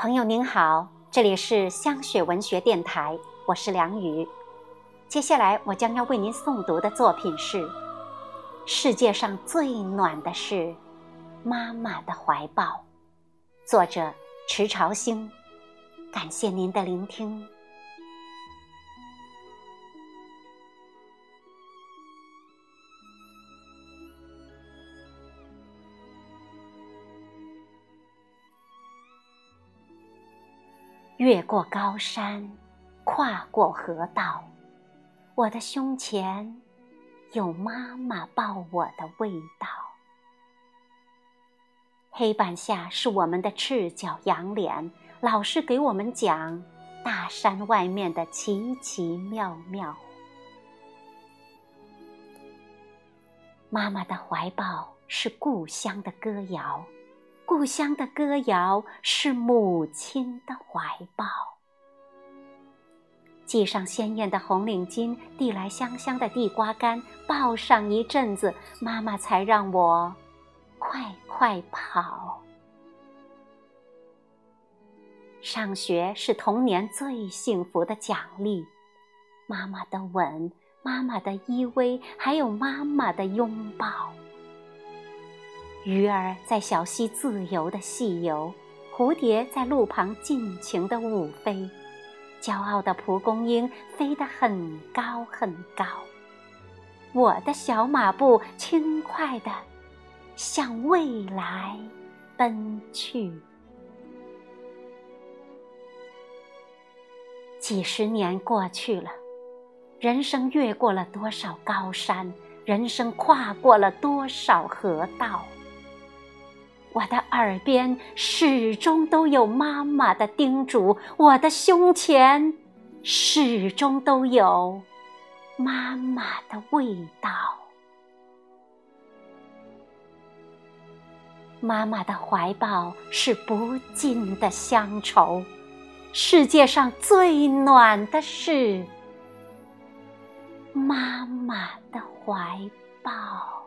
朋友您好，这里是香雪文学电台，我是梁雨。接下来我将要为您诵读的作品是《世界上最暖的是妈妈的怀抱》，作者迟朝星。感谢您的聆听。越过高山，跨过河道，我的胸前有妈妈抱我的味道。黑板下是我们的赤脚洋脸，老师给我们讲大山外面的奇奇妙妙。妈妈的怀抱是故乡的歌谣。故乡的歌谣是母亲的怀抱，系上鲜艳的红领巾，递来香香的地瓜干，抱上一阵子，妈妈才让我快快跑。上学是童年最幸福的奖励，妈妈的吻，妈妈的依偎，还有妈妈的拥抱。鱼儿在小溪自由的戏游，蝴蝶在路旁尽情的舞飞，骄傲的蒲公英飞得很高很高，我的小马步轻快地向未来奔去。几十年过去了，人生越过了多少高山，人生跨过了多少河道。我的耳边始终都有妈妈的叮嘱，我的胸前始终都有妈妈的味道。妈妈的怀抱是不尽的乡愁，世界上最暖的是妈妈的怀抱。